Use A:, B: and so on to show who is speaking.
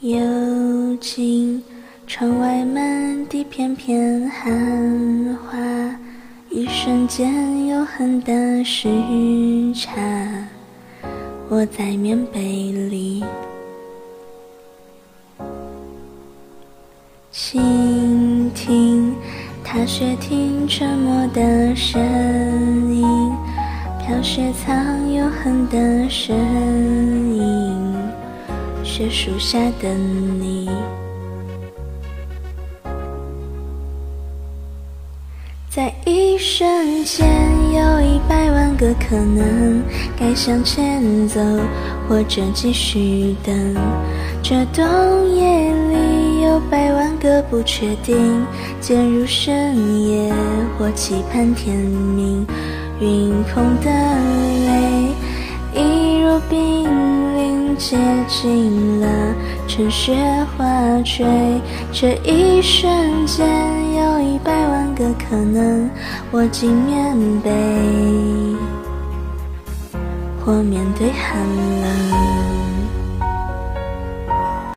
A: 幽静，窗外满地片片寒花，一瞬间永恒的时差。我在棉被里倾听踏雪听沉默的声音，飘雪藏永恒的声音。雪树下的你，在一瞬间有一百万个可能，该向前走，或者继续等。这冬夜里有百万个不确定，渐入深夜，或期盼天明。云空的泪，一如冰。接近了，趁雪花坠，这一瞬间有一百万个可能。握紧棉被，或面对寒冷。